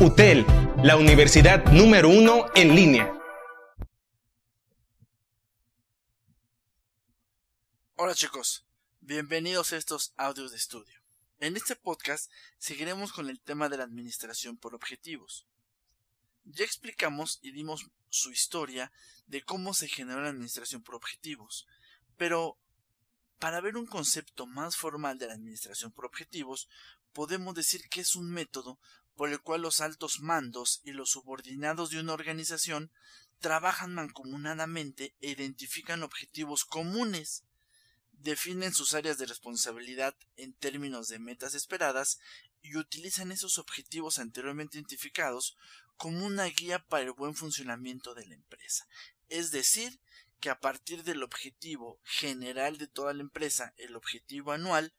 UTEL, la universidad número uno en línea. Hola chicos, bienvenidos a estos audios de estudio. En este podcast seguiremos con el tema de la administración por objetivos. Ya explicamos y dimos su historia de cómo se generó la administración por objetivos, pero para ver un concepto más formal de la administración por objetivos, podemos decir que es un método por el cual los altos mandos y los subordinados de una organización trabajan mancomunadamente e identifican objetivos comunes, definen sus áreas de responsabilidad en términos de metas esperadas y utilizan esos objetivos anteriormente identificados como una guía para el buen funcionamiento de la empresa. Es decir, que a partir del objetivo general de toda la empresa, el objetivo anual,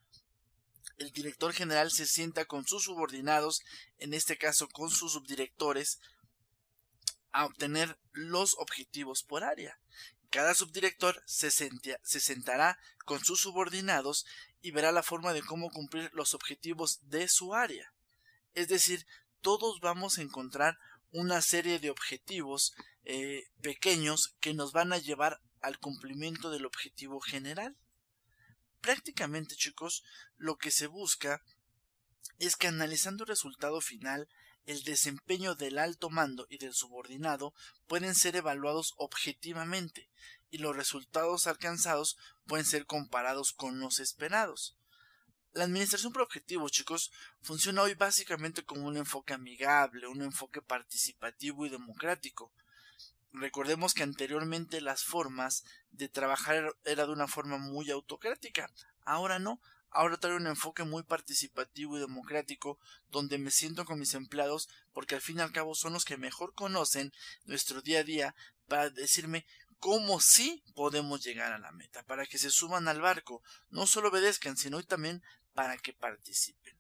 el director general se sienta con sus subordinados, en este caso con sus subdirectores, a obtener los objetivos por área. Cada subdirector se, se, sentará con sus subordinados y verá la forma de cómo cumplir los objetivos de su área. Es decir, todos vamos a encontrar una serie de objetivos eh, pequeños que nos van a llevar al cumplimiento del objetivo general. Prácticamente, chicos, lo que se busca es que analizando el resultado final, el desempeño del alto mando y del subordinado pueden ser evaluados objetivamente y los resultados alcanzados pueden ser comparados con los esperados. La administración por objetivos, chicos, funciona hoy básicamente como un enfoque amigable, un enfoque participativo y democrático. Recordemos que anteriormente las formas de trabajar era de una forma muy autocrática. Ahora no, ahora trae un enfoque muy participativo y democrático donde me siento con mis empleados porque al fin y al cabo son los que mejor conocen nuestro día a día para decirme cómo sí podemos llegar a la meta, para que se suban al barco, no solo obedezcan, sino también para que participen.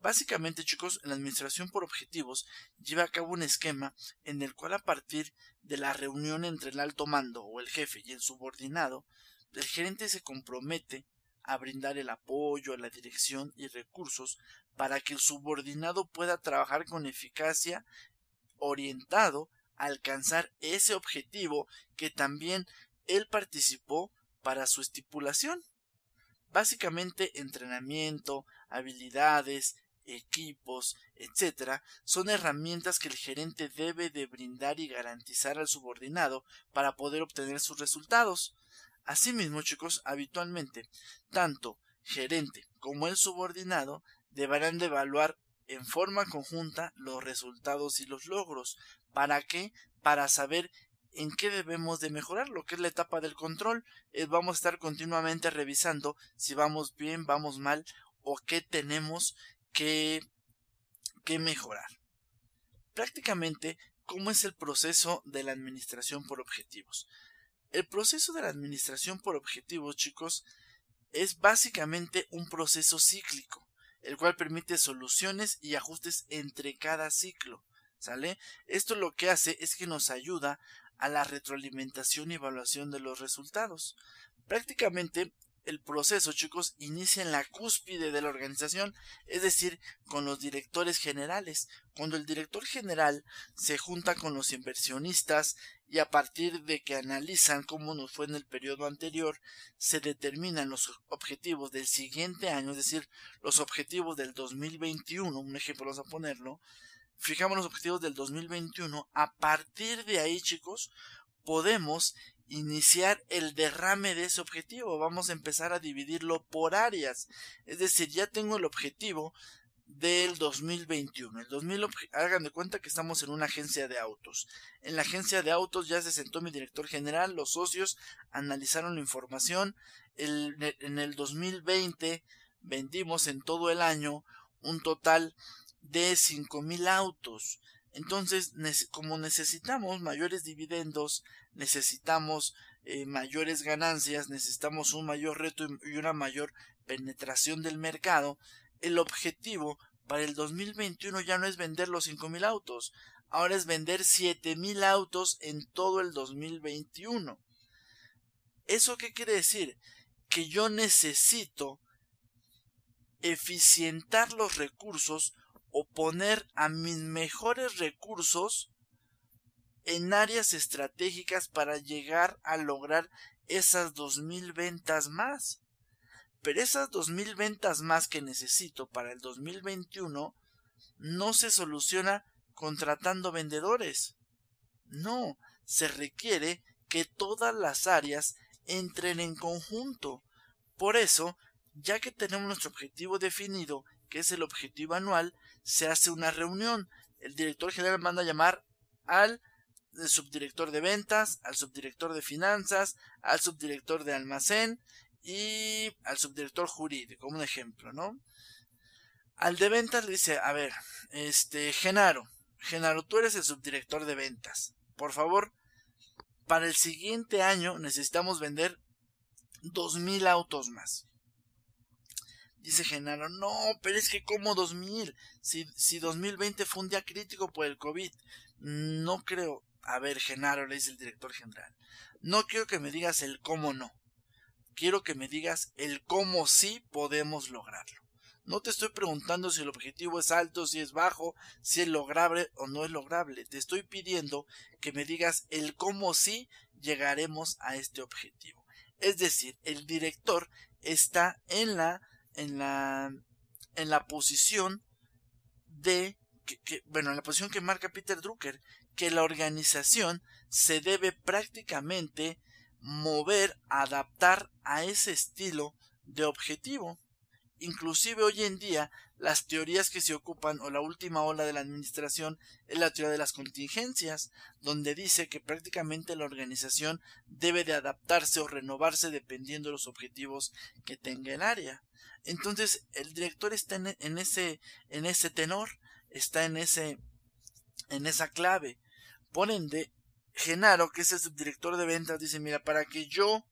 Básicamente, chicos, la administración por objetivos lleva a cabo un esquema en el cual a partir de la reunión entre el alto mando o el jefe y el subordinado, el gerente se compromete a brindar el apoyo, la dirección y recursos para que el subordinado pueda trabajar con eficacia orientado a alcanzar ese objetivo que también él participó para su estipulación. Básicamente entrenamiento, habilidades, equipos, etc., son herramientas que el gerente debe de brindar y garantizar al subordinado para poder obtener sus resultados. Asimismo, chicos, habitualmente, tanto gerente como el subordinado deberán de evaluar en forma conjunta los resultados y los logros. ¿Para qué? Para saber en qué debemos de mejorar, lo que es la etapa del control. Eh, vamos a estar continuamente revisando si vamos bien, vamos mal o qué tenemos que, mejorar. Prácticamente, ¿cómo es el proceso de la administración por objetivos? El proceso de la administración por objetivos, chicos, es básicamente un proceso cíclico, el cual permite soluciones y ajustes entre cada ciclo. ¿Sale? Esto lo que hace es que nos ayuda a la retroalimentación y evaluación de los resultados. Prácticamente el proceso, chicos, inicia en la cúspide de la organización, es decir, con los directores generales. Cuando el director general se junta con los inversionistas y a partir de que analizan cómo nos fue en el periodo anterior, se determinan los objetivos del siguiente año, es decir, los objetivos del 2021, un ejemplo vamos a ponerlo, fijamos los objetivos del 2021, a partir de ahí, chicos, podemos iniciar el derrame de ese objetivo. Vamos a empezar a dividirlo por áreas. Es decir, ya tengo el objetivo del 2021. El 2000, hagan de cuenta que estamos en una agencia de autos. En la agencia de autos ya se sentó mi director general, los socios analizaron la información. en el 2020 vendimos en todo el año un total de 5000 autos. Entonces, como necesitamos mayores dividendos, necesitamos eh, mayores ganancias, necesitamos un mayor reto y una mayor penetración del mercado, el objetivo para el 2021 ya no es vender los 5.000 autos, ahora es vender 7.000 autos en todo el 2021. ¿Eso qué quiere decir? Que yo necesito eficientar los recursos o poner a mis mejores recursos en áreas estratégicas para llegar a lograr esas 2.000 ventas más. Pero esas 2.000 ventas más que necesito para el 2021 no se soluciona contratando vendedores. No, se requiere que todas las áreas entren en conjunto. Por eso, ya que tenemos nuestro objetivo definido, que es el objetivo anual, se hace una reunión. El director general manda a llamar al subdirector de ventas, al subdirector de finanzas, al subdirector de almacén y al subdirector jurídico, como un ejemplo, ¿no? Al de ventas le dice, a ver, este, Genaro, Genaro, tú eres el subdirector de ventas. Por favor, para el siguiente año necesitamos vender dos mil autos más. Dice Genaro, no, pero es que como dos mil, si, si 2020 fue un día crítico por el COVID, no creo. A ver, Genaro, le dice el director general, no quiero que me digas el cómo no, quiero que me digas el cómo sí podemos lograrlo. No te estoy preguntando si el objetivo es alto, si es bajo, si es lograble o no es lograble. Te estoy pidiendo que me digas el cómo sí llegaremos a este objetivo. Es decir, el director está en la en la en la posición de que, bueno, en la posición que marca Peter Drucker, que la organización se debe prácticamente mover, adaptar a ese estilo de objetivo. Inclusive hoy en día las teorías que se ocupan o la última ola de la administración es la teoría de las contingencias, donde dice que prácticamente la organización debe de adaptarse o renovarse dependiendo de los objetivos que tenga el área. Entonces el director está en, ese en ese tenor, está en ese en esa clave. Por ende, Genaro, que es el subdirector de ventas, dice, mira, para que yo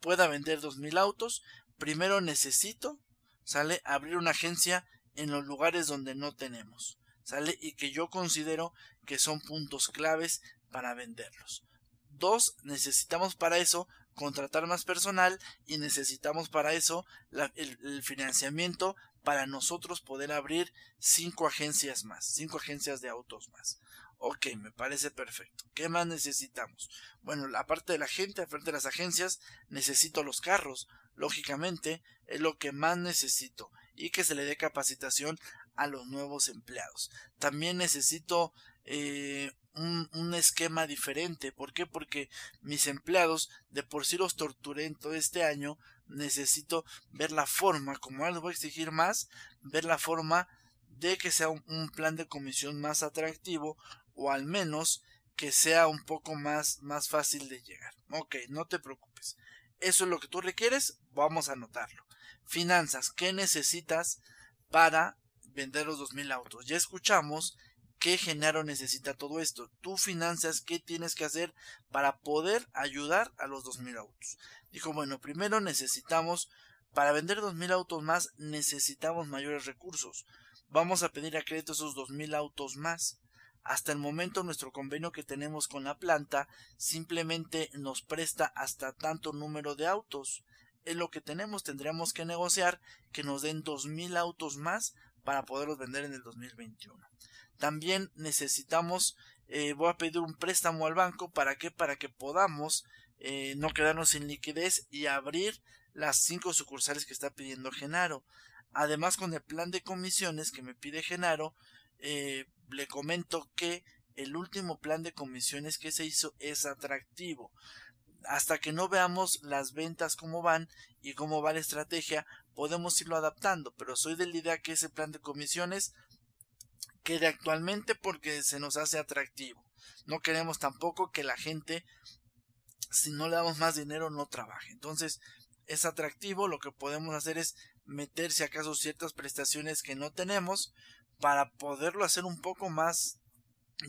pueda vender dos mil autos, primero necesito ¿sale? Abrir una agencia en los lugares donde no tenemos, ¿sale? Y que yo considero que son puntos claves para venderlos. Dos, necesitamos para eso contratar más personal y necesitamos para eso el, financiamiento para nosotros poder abrir cinco agencias más, cinco agencias de autos más. Ok, me parece perfecto. ¿Qué más necesitamos? Bueno, aparte de la gente, aparte de las agencias, necesito los carros. Lógicamente, es lo que más necesito. Y que se le dé capacitación a los nuevos empleados. También necesito eh, un, esquema diferente. ¿Por qué? Porque mis empleados de por sí los torturé en todo este año. Necesito ver la forma, como ahora les voy a exigir más, ver la forma de que sea un, plan de comisión más atractivo o al menos que sea un poco más, más fácil de llegar. Ok, no te preocupes. Eso es lo que tú requieres, vamos a anotarlo. Finanzas, ¿qué necesitas para vender los 2.000 autos? Ya escuchamos que Genaro necesita todo esto. Tú finanzas, ¿qué tienes que hacer para poder ayudar a los 2.000 autos? Dijo, bueno, primero necesitamos, para vender 2.000 autos más, necesitamos mayores recursos. Vamos a pedir a crédito esos 2.000 autos más. Hasta el momento nuestro convenio que tenemos con la planta simplemente nos presta hasta tanto número de autos. Es lo que tenemos, tendríamos que negociar que nos den 2.000 autos más para poderlos vender en el 2021. También necesitamos, eh, voy a pedir un préstamo al banco, ¿para qué? Para que podamos eh, no quedarnos sin liquidez y abrir las cinco sucursales que está pidiendo Genaro. Además, con el plan de comisiones que me pide Genaro, eh, le comento que el último plan de comisiones que se hizo es atractivo. Hasta que no veamos las ventas cómo van y cómo va la estrategia, podemos irlo adaptando, pero soy de la idea que ese plan de comisiones quede actualmente porque se nos hace atractivo. No queremos tampoco que la gente, si no le damos más dinero, no trabaje. Entonces, es atractivo, lo que podemos hacer es meter si acaso ciertas prestaciones que no tenemos para poderlo hacer un poco más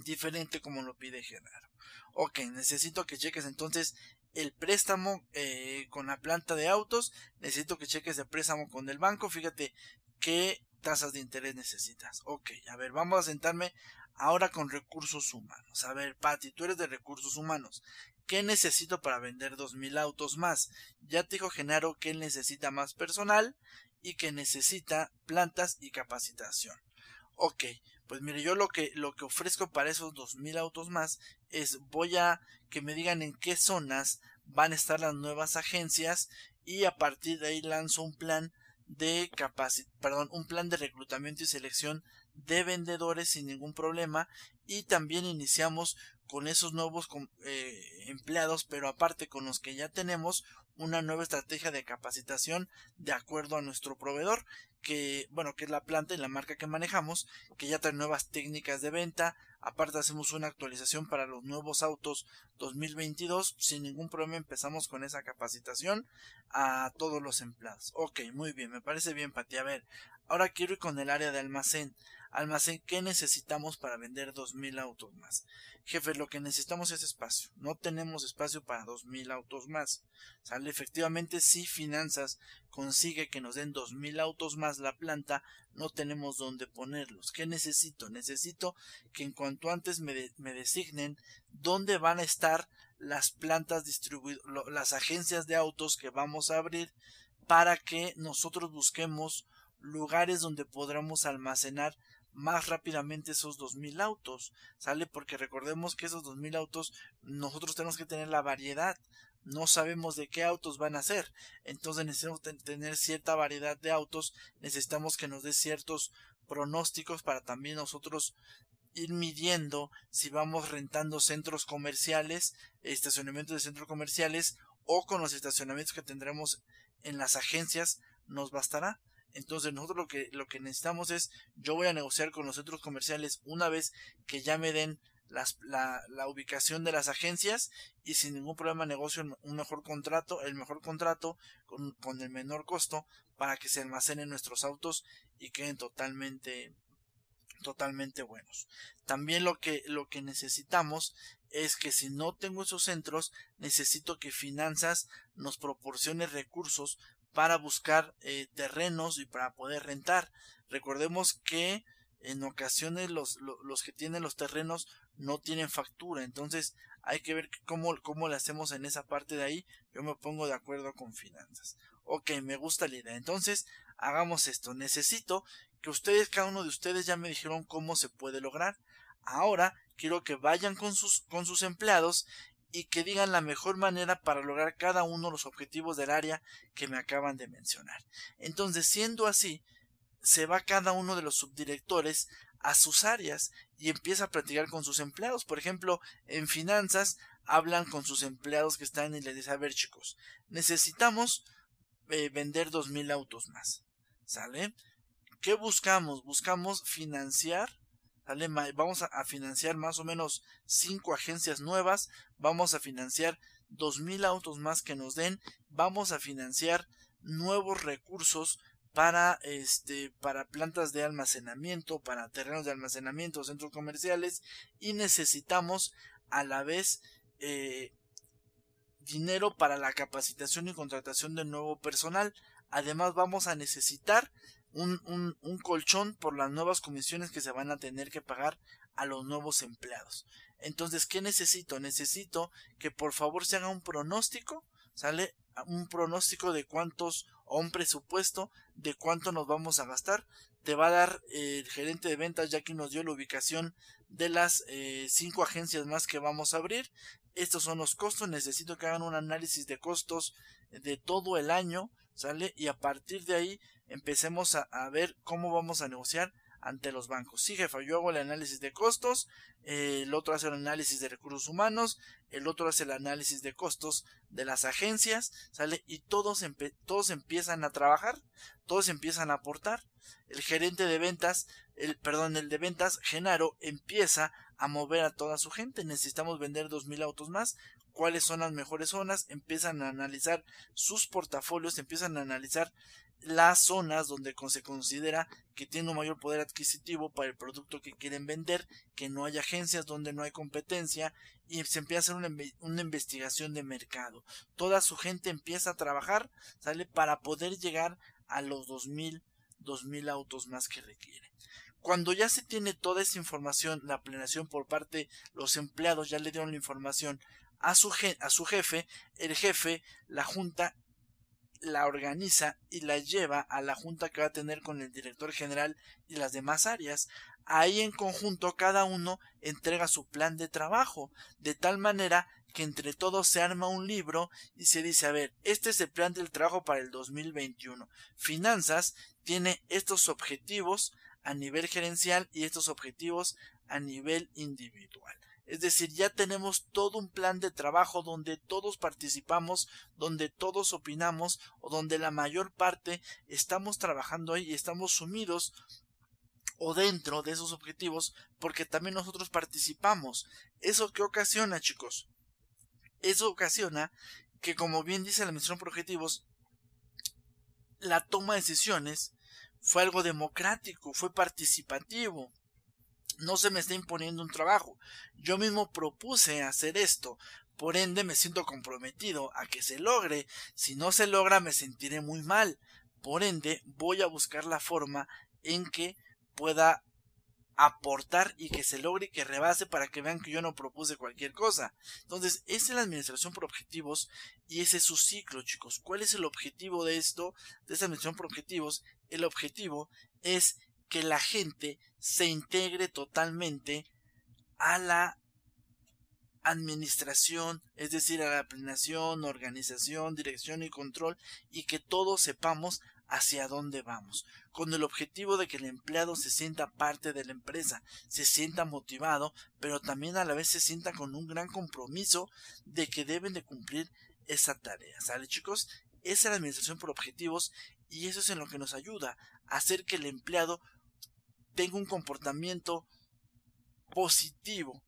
diferente como lo pide Genaro. Ok, necesito que cheques entonces el préstamo eh, con la planta de autos, necesito que cheques el préstamo con el banco, fíjate qué tasas de interés necesitas. Ok, a ver, vamos a sentarme ahora con recursos humanos. A ver, Patti, tú eres de recursos humanos. ¿Qué necesito para vender 2.000 autos más? Ya te dijo Genaro que él necesita más personal y que necesita plantas y capacitación. Ok, pues mire, yo lo que, lo que ofrezco para esos 2.000 autos más es voy a que me digan en qué zonas van a estar las nuevas agencias y a partir de ahí lanzo un plan de capacidad, perdón, un plan de reclutamiento y selección de vendedores sin ningún problema y también iniciamos con esos nuevos eh, empleados pero aparte con los que ya tenemos una nueva estrategia de capacitación de acuerdo a nuestro proveedor que bueno que es la planta y la marca que manejamos que ya trae nuevas técnicas de venta. Aparte hacemos una actualización para los nuevos autos 2022 sin ningún problema empezamos con esa capacitación a todos los empleados. Ok muy bien me parece bien Pati. A ver ahora quiero ir con el área de almacén. Almacén qué necesitamos para vender 2000 autos más jefe lo que necesitamos es espacio. No tenemos espacio para 2000 autos más. Sale efectivamente si finanzas consigue que nos den 2000 autos más la planta no tenemos dónde ponerlos. Qué necesito necesito que en cuanto antes me, me designen dónde van a estar las plantas distribuidas las agencias de autos que vamos a abrir para que nosotros busquemos lugares donde podamos almacenar más rápidamente esos 2000 autos, ¿sale? Porque recordemos que esos 2000 autos nosotros tenemos que tener la variedad, no sabemos de qué autos van a ser, entonces necesitamos tener cierta variedad de autos, necesitamos que nos dé ciertos pronósticos para también nosotros ir midiendo si vamos rentando centros comerciales, estacionamientos de centros comerciales o con los estacionamientos que tendremos en las agencias nos bastará. Entonces nosotros lo que, lo que necesitamos es, yo voy a negociar con los centros comerciales una vez que ya me den las, la, la, ubicación de las agencias y sin ningún problema negocio un mejor contrato, el mejor contrato con, con el menor costo para que se almacenen nuestros autos y queden totalmente totalmente buenos. También lo que, lo que necesitamos es que si no tengo esos centros, necesito que finanzas nos proporcione recursos para buscar eh, terrenos y para poder rentar. Recordemos que en ocasiones los, los, que tienen los terrenos no tienen factura, entonces hay que ver cómo, cómo le hacemos en esa parte de ahí. Yo me pongo de acuerdo con finanzas. Ok, me gusta la idea. Entonces, hagamos esto. Necesito que ustedes, cada uno de ustedes ya me dijeron cómo se puede lograr. Ahora quiero que vayan con sus, con sus empleados y que digan la mejor manera para lograr cada uno de los objetivos del área que me acaban de mencionar. Entonces, siendo así, se va cada uno de los subdirectores a sus áreas y empieza a platicar con sus empleados. Por ejemplo, en finanzas hablan con sus empleados que están y les dice, a ver chicos, necesitamos eh, vender dos mil autos más. ¿Sale? ¿Qué buscamos? Buscamos financiar Vamos a, financiar más o menos cinco agencias nuevas, vamos a financiar dos mil autos más que nos den, vamos a financiar nuevos recursos para este para plantas de almacenamiento, para terrenos de almacenamiento, centros comerciales y necesitamos a la vez eh, dinero para la capacitación y contratación de nuevo personal. Además vamos a necesitar un, un, colchón por las nuevas comisiones que se van a tener que pagar a los nuevos empleados. Entonces, ¿qué necesito? Necesito que por favor se haga un pronóstico, ¿sale? Un pronóstico de cuántos, o un presupuesto de cuánto nos vamos a gastar. Te va a dar eh, el gerente de ventas ya que nos dio la ubicación de las eh, cinco agencias más que vamos a abrir. Estos son los costos. Necesito que hagan un análisis de costos de todo el año, ¿sale? Y a partir de ahí empecemos a, ver cómo vamos a negociar ante los bancos. Sí, jefa, yo hago el análisis de costos, el otro hace el análisis de recursos humanos, el otro hace el análisis de costos de las agencias, ¿sale? Y todos, todos empiezan a trabajar, todos empiezan a aportar. El gerente de ventas, el, perdón, el de ventas, Genaro, empieza a mover a toda su gente. Necesitamos vender dos mil autos más. ¿Cuáles son las mejores zonas? Empiezan a analizar sus portafolios, empiezan a analizar las zonas donde se considera que tiene un mayor poder adquisitivo para el producto que quieren vender, que no hay agencias donde no hay competencia y se empieza a hacer una, investigación de mercado. Toda su gente empieza a trabajar, sale para poder llegar a los 2000, 2000 autos más que requiere. Cuando ya se tiene toda esa información, la planeación por parte de los empleados ya le dieron la información a su, a su jefe, el jefe, la junta la organiza y la lleva a la junta que va a tener con el director general y las demás áreas. Ahí en conjunto cada uno entrega su plan de trabajo, de tal manera que entre todos se arma un libro y se dice, a ver, este es el plan del trabajo para el 2021. Finanzas tiene estos objetivos a nivel gerencial y estos objetivos a nivel individual. Es decir, ya tenemos todo un plan de trabajo donde todos participamos, donde todos opinamos o donde la mayor parte estamos trabajando ahí y estamos sumidos o dentro de esos objetivos porque también nosotros participamos. ¿Eso qué ocasiona, chicos? Eso ocasiona que, como bien dice la administración por objetivos, la toma de decisiones fue algo democrático, fue participativo no se me está imponiendo un trabajo. Yo mismo propuse hacer esto. Por ende me siento comprometido a que se logre. Si no se logra me sentiré muy mal. Por ende voy a buscar la forma en que pueda aportar y que se logre y que rebase para que vean que yo no propuse cualquier cosa. Entonces, esa es la administración por objetivos y ese es su ciclo, chicos. ¿Cuál es el objetivo de esto, de esta administración por objetivos? El objetivo es que la gente se integre totalmente a la administración, es decir, a la planeación, organización, dirección y control, y que todos sepamos hacia dónde vamos, con el objetivo de que el empleado se sienta parte de la empresa, se sienta motivado, pero también a la vez se sienta con un gran compromiso de que deben de cumplir esa tarea. ¿Sale chicos? Esa es la administración por objetivos y eso es en lo que nos ayuda a hacer que el empleado tenga un comportamiento positivo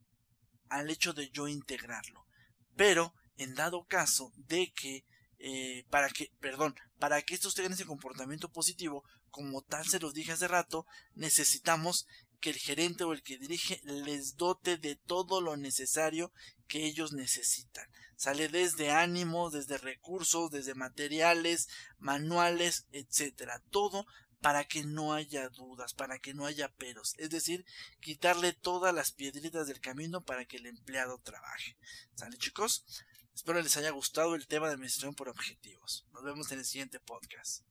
al hecho de yo integrarlo. Pero en dado caso de que eh, para que, perdón, para que estos tengan ese comportamiento positivo, como tal se los dije hace rato, necesitamos que el gerente o el que dirige les dote de todo lo necesario que ellos necesitan. Sale desde ánimos, desde recursos, desde materiales, manuales, etcétera. Todo para que no haya dudas, para que no haya peros, es decir, quitarle todas las piedritas del camino para que el empleado trabaje. ¿Sale chicos? Espero les haya gustado el tema de administración por objetivos. Nos vemos en el siguiente podcast.